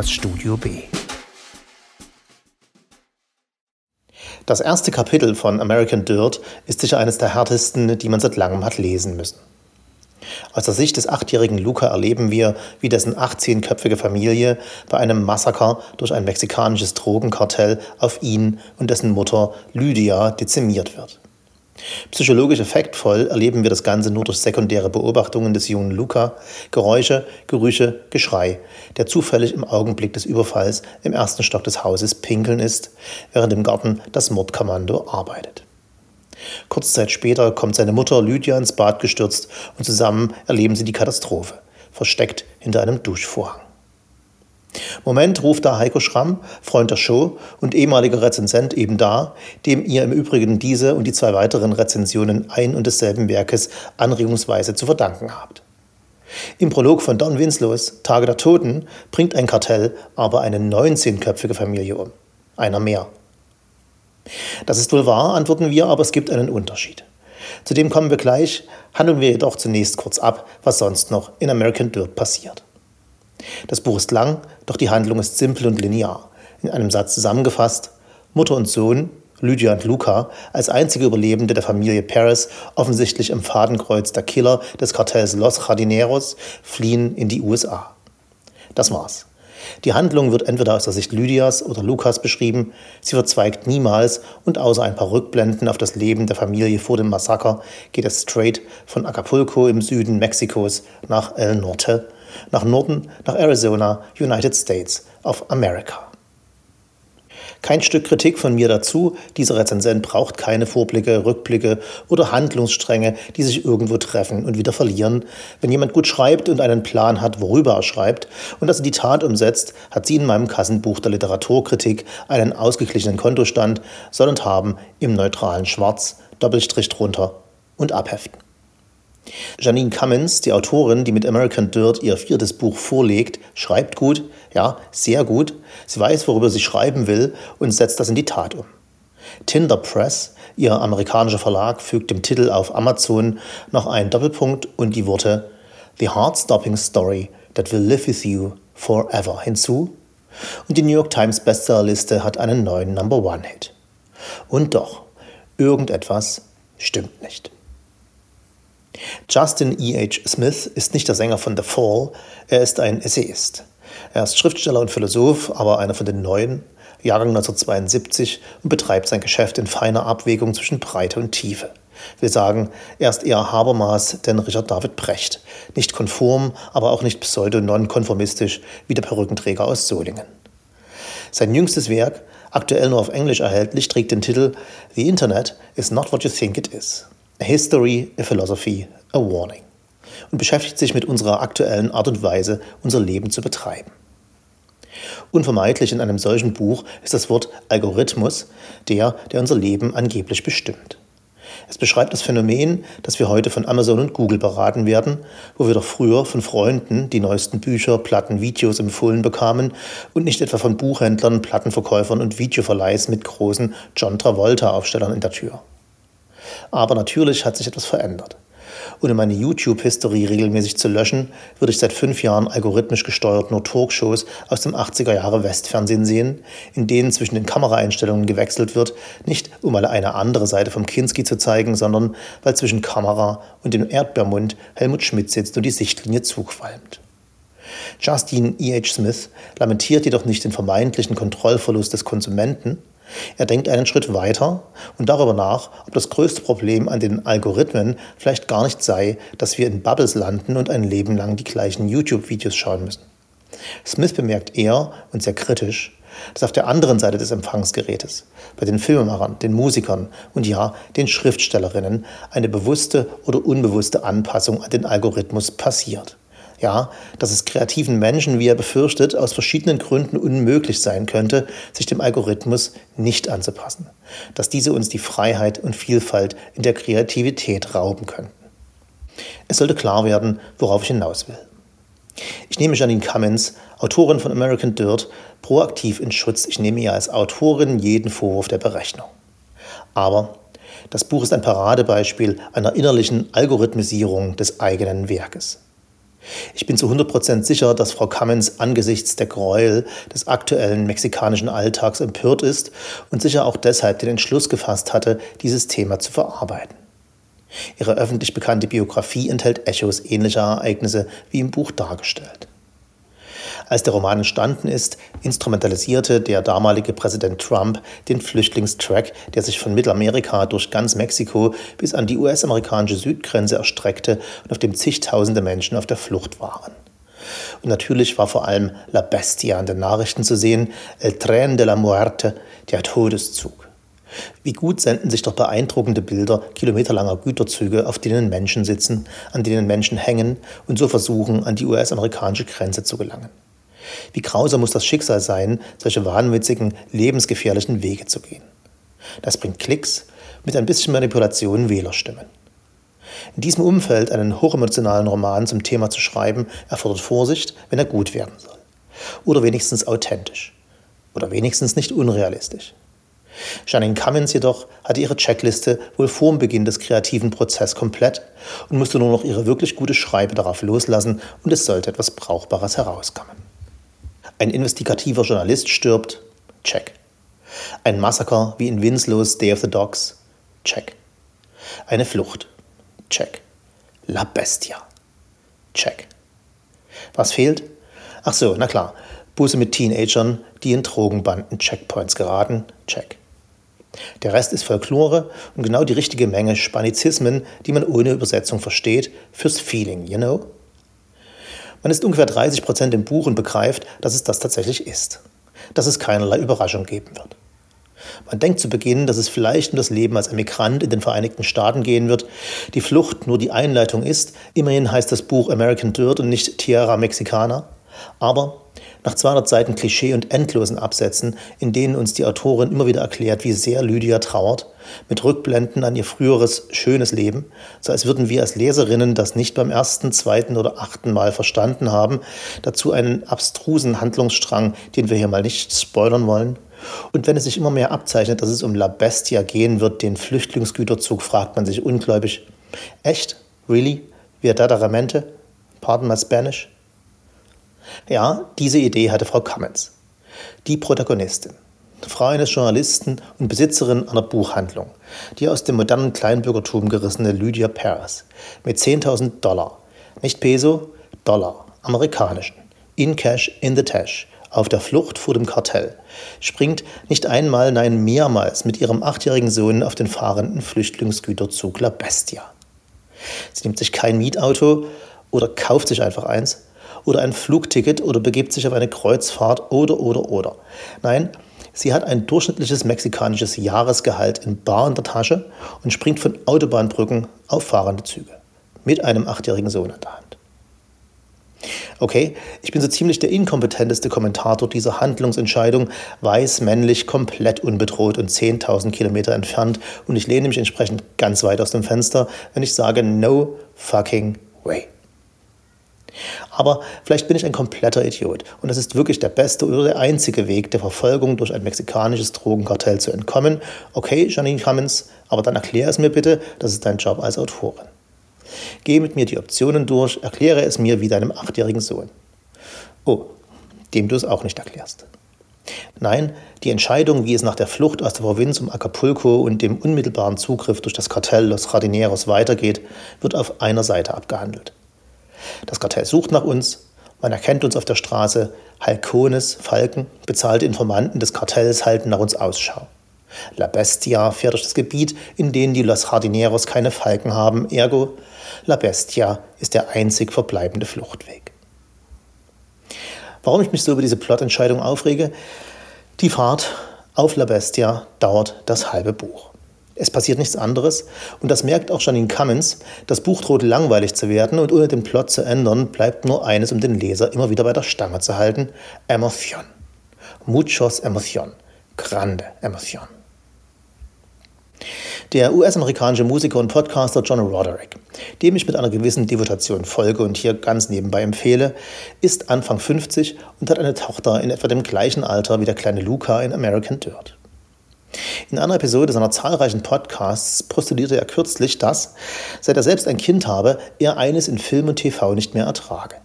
das Studio B. Das erste Kapitel von American Dirt ist sicher eines der härtesten, die man seit langem hat lesen müssen. Aus der Sicht des achtjährigen Luca erleben wir, wie dessen 18-köpfige Familie bei einem Massaker durch ein mexikanisches Drogenkartell auf ihn und dessen Mutter Lydia dezimiert wird. Psychologisch effektvoll erleben wir das Ganze nur durch sekundäre Beobachtungen des jungen Luca, Geräusche, Gerüche, Geschrei, der zufällig im Augenblick des Überfalls im ersten Stock des Hauses pinkeln ist, während im Garten das Mordkommando arbeitet. Kurze Zeit später kommt seine Mutter Lydia ins Bad gestürzt und zusammen erleben sie die Katastrophe, versteckt hinter einem Duschvorhang. Moment ruft da Heiko Schramm, Freund der Show und ehemaliger Rezensent eben da, dem ihr im Übrigen diese und die zwei weiteren Rezensionen ein und desselben Werkes anregungsweise zu verdanken habt. Im Prolog von Don Winslows Tage der Toten bringt ein Kartell aber eine 19-köpfige Familie um. Einer mehr. Das ist wohl wahr, antworten wir, aber es gibt einen Unterschied. Zu dem kommen wir gleich, handeln wir jedoch zunächst kurz ab, was sonst noch in American Dirt passiert. Das Buch ist lang, doch die Handlung ist simpel und linear. In einem Satz zusammengefasst, Mutter und Sohn, Lydia und Luca, als einzige Überlebende der Familie Perez, offensichtlich im Fadenkreuz der Killer des Kartells Los Jardineros, fliehen in die USA. Das war's. Die Handlung wird entweder aus der Sicht Lydias oder Lukas beschrieben, sie verzweigt niemals und außer ein paar Rückblenden auf das Leben der Familie vor dem Massaker geht es straight von Acapulco im Süden Mexikos nach El Norte, nach Norden, nach Arizona, United States of America. Kein Stück Kritik von mir dazu. Dieser Rezensent braucht keine Vorblicke, Rückblicke oder Handlungsstränge, die sich irgendwo treffen und wieder verlieren. Wenn jemand gut schreibt und einen Plan hat, worüber er schreibt und das in die Tat umsetzt, hat sie in meinem Kassenbuch der Literaturkritik einen ausgeglichenen Kontostand, und haben im neutralen Schwarz, Doppelstrich drunter und abheften. Janine Cummins, die Autorin, die mit American Dirt ihr viertes Buch vorlegt, schreibt gut, ja, sehr gut. Sie weiß, worüber sie schreiben will und setzt das in die Tat um. Tinder Press, ihr amerikanischer Verlag, fügt dem Titel auf Amazon noch einen Doppelpunkt und die Worte The Heart-Stopping Story that will live with you forever hinzu. Und die New York Times Bestsellerliste hat einen neuen Number One-Hit. Und doch, irgendetwas stimmt nicht. Justin E. H. Smith ist nicht der Sänger von The Fall, er ist ein Essayist. Er ist Schriftsteller und Philosoph, aber einer von den Neuen, Jahrgang 1972 und betreibt sein Geschäft in feiner Abwägung zwischen Breite und Tiefe. Wir sagen, er ist eher Habermas denn Richard David Brecht. Nicht konform, aber auch nicht pseudo-nonkonformistisch wie der Perückenträger aus Solingen. Sein jüngstes Werk, aktuell nur auf Englisch erhältlich, trägt den Titel The Internet is not what you think it is. A History, a Philosophy, a Warning und beschäftigt sich mit unserer aktuellen Art und Weise, unser Leben zu betreiben. Unvermeidlich in einem solchen Buch ist das Wort Algorithmus, der, der unser Leben angeblich bestimmt. Es beschreibt das Phänomen, dass wir heute von Amazon und Google beraten werden, wo wir doch früher von Freunden die neuesten Bücher, Platten, Videos empfohlen bekamen und nicht etwa von Buchhändlern, Plattenverkäufern und Videoverleihs mit großen John Travolta-Aufstellern in der Tür. Aber natürlich hat sich etwas verändert. Um meine YouTube-History regelmäßig zu löschen, würde ich seit fünf Jahren algorithmisch gesteuert nur Talkshows aus dem 80er Jahre Westfernsehen sehen, in denen zwischen den Kameraeinstellungen gewechselt wird, nicht um mal eine andere Seite vom Kinski zu zeigen, sondern weil zwischen Kamera und dem Erdbeermund Helmut Schmidt sitzt und die Sichtlinie zuqualmt. Justin E. H. Smith lamentiert jedoch nicht den vermeintlichen Kontrollverlust des Konsumenten, er denkt einen Schritt weiter und darüber nach, ob das größte Problem an den Algorithmen vielleicht gar nicht sei, dass wir in Bubbles landen und ein Leben lang die gleichen YouTube-Videos schauen müssen. Smith bemerkt eher und sehr kritisch, dass auf der anderen Seite des Empfangsgerätes, bei den Filmemachern, den Musikern und ja, den Schriftstellerinnen, eine bewusste oder unbewusste Anpassung an den Algorithmus passiert ja, dass es kreativen Menschen, wie er befürchtet, aus verschiedenen Gründen unmöglich sein könnte, sich dem Algorithmus nicht anzupassen, dass diese uns die Freiheit und Vielfalt in der Kreativität rauben könnten. Es sollte klar werden, worauf ich hinaus will. Ich nehme Janine Cummins, Autorin von American Dirt, proaktiv in Schutz. Ich nehme ihr als Autorin jeden Vorwurf der Berechnung. Aber das Buch ist ein Paradebeispiel einer innerlichen Algorithmisierung des eigenen Werkes. Ich bin zu 100% sicher, dass Frau Cummins angesichts der Gräuel des aktuellen mexikanischen Alltags empört ist und sicher auch deshalb den Entschluss gefasst hatte, dieses Thema zu verarbeiten. Ihre öffentlich bekannte Biografie enthält Echos ähnlicher Ereignisse wie im Buch dargestellt. Als der Roman entstanden ist, instrumentalisierte der damalige Präsident Trump den Flüchtlingstrack, der sich von Mittelamerika durch ganz Mexiko bis an die US-amerikanische Südgrenze erstreckte und auf dem zigtausende Menschen auf der Flucht waren. Und natürlich war vor allem La Bestia in den Nachrichten zu sehen, El Tren de la Muerte, der Todeszug. Wie gut senden sich doch beeindruckende Bilder kilometerlanger Güterzüge, auf denen Menschen sitzen, an denen Menschen hängen und so versuchen, an die US-amerikanische Grenze zu gelangen. Wie grausam muss das Schicksal sein, solche wahnwitzigen, lebensgefährlichen Wege zu gehen. Das bringt Klicks, mit ein bisschen Manipulation Wählerstimmen. In diesem Umfeld einen hochemotionalen Roman zum Thema zu schreiben, erfordert Vorsicht, wenn er gut werden soll. Oder wenigstens authentisch. Oder wenigstens nicht unrealistisch. Janine Cummins jedoch hatte ihre Checkliste wohl vor dem Beginn des kreativen Prozesses komplett und musste nur noch ihre wirklich gute Schreibe darauf loslassen und es sollte etwas Brauchbares herauskommen. Ein investigativer Journalist stirbt. Check. Ein Massaker wie in Winslows Day of the Dogs. Check. Eine Flucht. Check. La Bestia. Check. Was fehlt? Ach so, na klar. Busse mit Teenagern, die in Drogenbanden Checkpoints geraten. Check. Der Rest ist Folklore und genau die richtige Menge Spanizismen, die man ohne Übersetzung versteht, fürs Feeling, you know? Man ist ungefähr 30 Prozent im Buch und begreift, dass es das tatsächlich ist. Dass es keinerlei Überraschung geben wird. Man denkt zu Beginn, dass es vielleicht um das Leben als Emigrant in den Vereinigten Staaten gehen wird, die Flucht nur die Einleitung ist. Immerhin heißt das Buch American Dirt und nicht Tierra Mexicana. Aber nach 200 Seiten Klischee und endlosen Absätzen, in denen uns die Autorin immer wieder erklärt, wie sehr Lydia trauert, mit Rückblenden an ihr früheres schönes Leben, so als würden wir als Leserinnen das nicht beim ersten, zweiten oder achten Mal verstanden haben, dazu einen abstrusen Handlungsstrang, den wir hier mal nicht spoilern wollen. Und wenn es sich immer mehr abzeichnet, dass es um La Bestia gehen wird, den Flüchtlingsgüterzug, fragt man sich ungläubig, echt? Really? Verdaderamente? Pardon my Spanish? Ja, diese Idee hatte Frau Cummins. Die Protagonistin. Frau eines Journalisten und Besitzerin einer Buchhandlung, die aus dem modernen Kleinbürgertum gerissene Lydia Paris mit 10.000 Dollar, nicht Peso, Dollar, amerikanischen, in Cash, in the Tash, auf der Flucht vor dem Kartell, springt nicht einmal, nein mehrmals mit ihrem achtjährigen Sohn auf den fahrenden Flüchtlingsgüterzug La Bestia. Sie nimmt sich kein Mietauto oder kauft sich einfach eins oder ein Flugticket oder begibt sich auf eine Kreuzfahrt oder oder oder. Nein, Sie hat ein durchschnittliches mexikanisches Jahresgehalt in Bar in der Tasche und springt von Autobahnbrücken auf fahrende Züge. Mit einem achtjährigen Sohn an der Hand. Okay, ich bin so ziemlich der inkompetenteste Kommentator dieser Handlungsentscheidung, weiß, männlich, komplett unbedroht und 10.000 Kilometer entfernt und ich lehne mich entsprechend ganz weit aus dem Fenster, wenn ich sage no fucking way. Aber vielleicht bin ich ein kompletter Idiot und es ist wirklich der beste oder der einzige Weg, der Verfolgung durch ein mexikanisches Drogenkartell zu entkommen. Okay, Janine Cummins, aber dann erkläre es mir bitte, das ist dein Job als Autorin. Geh mit mir die Optionen durch, erkläre es mir wie deinem achtjährigen Sohn. Oh, dem du es auch nicht erklärst. Nein, die Entscheidung, wie es nach der Flucht aus der Provinz um Acapulco und dem unmittelbaren Zugriff durch das Kartell Los Jardineros weitergeht, wird auf einer Seite abgehandelt. Das Kartell sucht nach uns, man erkennt uns auf der Straße, Halcones, Falken, bezahlte Informanten des Kartells halten nach uns Ausschau. La Bestia fährt durch das Gebiet, in dem die Los Jardineros keine Falken haben, ergo La Bestia ist der einzig verbleibende Fluchtweg. Warum ich mich so über diese Plotentscheidung aufrege? Die Fahrt auf La Bestia dauert das halbe Buch. Es passiert nichts anderes und das merkt auch Janine Cummins. Das Buch droht langweilig zu werden und ohne den Plot zu ändern, bleibt nur eines, um den Leser immer wieder bei der Stange zu halten: Emotion. Muchos emoción. Grande emoción. Der US-amerikanische Musiker und Podcaster John Roderick, dem ich mit einer gewissen Devotation folge und hier ganz nebenbei empfehle, ist Anfang 50 und hat eine Tochter in etwa dem gleichen Alter wie der kleine Luca in American Dirt. In einer Episode seiner zahlreichen Podcasts postulierte er kürzlich, dass, seit er selbst ein Kind habe, er eines in Film und TV nicht mehr ertrage,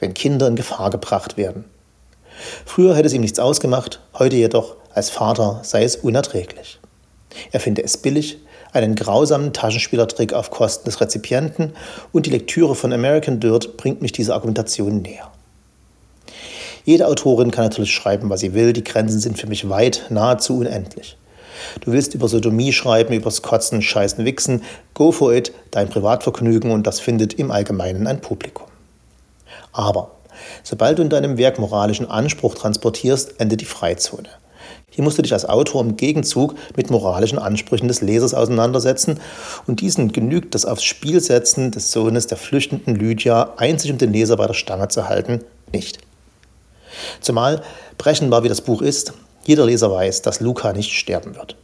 wenn Kinder in Gefahr gebracht werden. Früher hätte es ihm nichts ausgemacht, heute jedoch als Vater sei es unerträglich. Er finde es billig, einen grausamen Taschenspielertrick auf Kosten des Rezipienten und die Lektüre von American Dirt bringt mich dieser Argumentation näher. Jede Autorin kann natürlich schreiben, was sie will, die Grenzen sind für mich weit, nahezu unendlich. Du willst über Sodomie schreiben, übers Kotzen, Scheißen, Wichsen, go for it, dein Privatvergnügen und das findet im Allgemeinen ein Publikum. Aber sobald du in deinem Werk moralischen Anspruch transportierst, endet die Freizone. Hier musst du dich als Autor im Gegenzug mit moralischen Ansprüchen des Lesers auseinandersetzen und diesen genügt das aufs Spiel setzen des Sohnes der flüchtenden Lydia, einzig um den Leser bei der Stange zu halten, nicht. Zumal, brechenbar wie das Buch ist, jeder Leser weiß, dass Luca nicht sterben wird.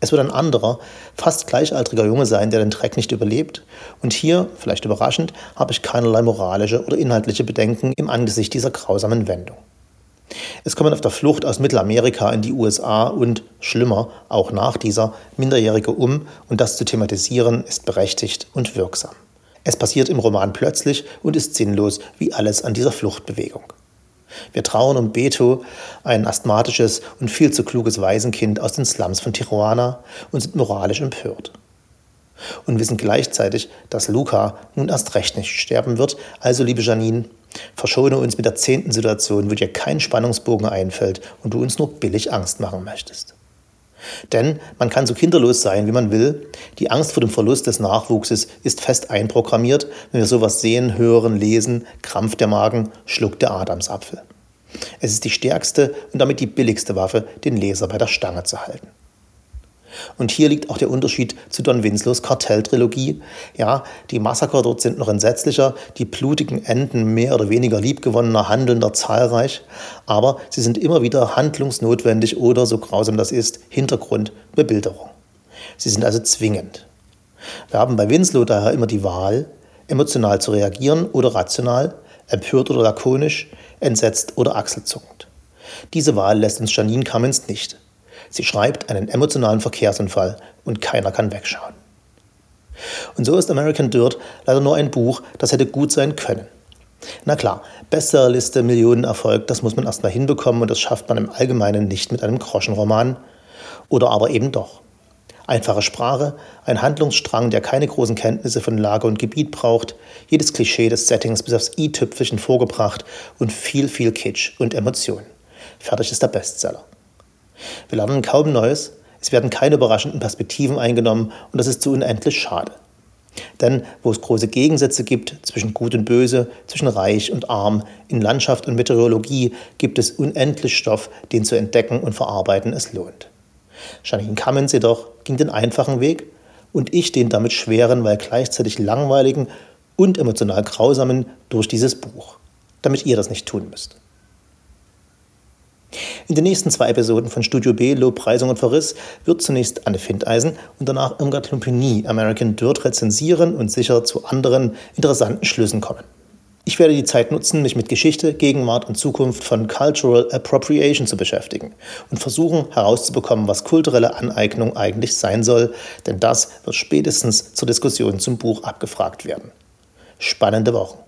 Es wird ein anderer, fast gleichaltriger Junge sein, der den Dreck nicht überlebt. Und hier, vielleicht überraschend, habe ich keinerlei moralische oder inhaltliche Bedenken im Angesicht dieser grausamen Wendung. Es kommen auf der Flucht aus Mittelamerika in die USA und, schlimmer, auch nach dieser, Minderjährige um und das zu thematisieren ist berechtigt und wirksam. Es passiert im Roman plötzlich und ist sinnlos wie alles an dieser Fluchtbewegung. Wir trauern um Beto, ein asthmatisches und viel zu kluges Waisenkind aus den Slums von Tijuana und sind moralisch empört. Und wissen gleichzeitig, dass Luca nun erst recht nicht sterben wird. Also, liebe Janine, verschone uns mit der zehnten Situation, wo dir kein Spannungsbogen einfällt und du uns nur billig Angst machen möchtest. Denn man kann so kinderlos sein, wie man will. Die Angst vor dem Verlust des Nachwuchses ist fest einprogrammiert. Wenn wir sowas sehen, hören, lesen, krampft der Magen, schluckt der Adamsapfel. Es ist die stärkste und damit die billigste Waffe, den Leser bei der Stange zu halten. Und hier liegt auch der Unterschied zu Don Winslows Kartelltrilogie. Ja, die Massaker dort sind noch entsetzlicher, die blutigen Enden mehr oder weniger liebgewonnener Handelnder zahlreich, aber sie sind immer wieder handlungsnotwendig oder, so grausam das ist, Hintergrundbebilderung. Sie sind also zwingend. Wir haben bei Winslow daher immer die Wahl, emotional zu reagieren oder rational, empört oder lakonisch, entsetzt oder achselzuckend. Diese Wahl lässt uns Janine Cummins nicht. Sie schreibt einen emotionalen Verkehrsunfall und keiner kann wegschauen. Und so ist American Dirt leider nur ein Buch, das hätte gut sein können. Na klar, Bestsellerliste, Millionenerfolg, das muss man erstmal hinbekommen und das schafft man im Allgemeinen nicht mit einem Groschenroman. Oder aber eben doch. Einfache Sprache, ein Handlungsstrang, der keine großen Kenntnisse von Lage und Gebiet braucht, jedes Klischee des Settings bis aufs i-Tüpfelchen vorgebracht und viel, viel Kitsch und Emotion. Fertig ist der Bestseller. Wir lernen kaum Neues, es werden keine überraschenden Perspektiven eingenommen und das ist zu unendlich schade. Denn wo es große Gegensätze gibt zwischen Gut und Böse, zwischen Reich und Arm, in Landschaft und Meteorologie, gibt es unendlich Stoff, den zu entdecken und verarbeiten es lohnt. Janine Cummins jedoch ging den einfachen Weg und ich den damit schweren, weil gleichzeitig langweiligen und emotional grausamen durch dieses Buch, damit ihr das nicht tun müsst. In den nächsten zwei Episoden von Studio B, Lobpreisung und Verriss, wird zunächst Anne Findeisen und danach Irmgard Lumpini American Dirt rezensieren und sicher zu anderen interessanten Schlüssen kommen. Ich werde die Zeit nutzen, mich mit Geschichte, Gegenwart und Zukunft von Cultural Appropriation zu beschäftigen und versuchen herauszubekommen, was kulturelle Aneignung eigentlich sein soll, denn das wird spätestens zur Diskussion zum Buch abgefragt werden. Spannende Wochen.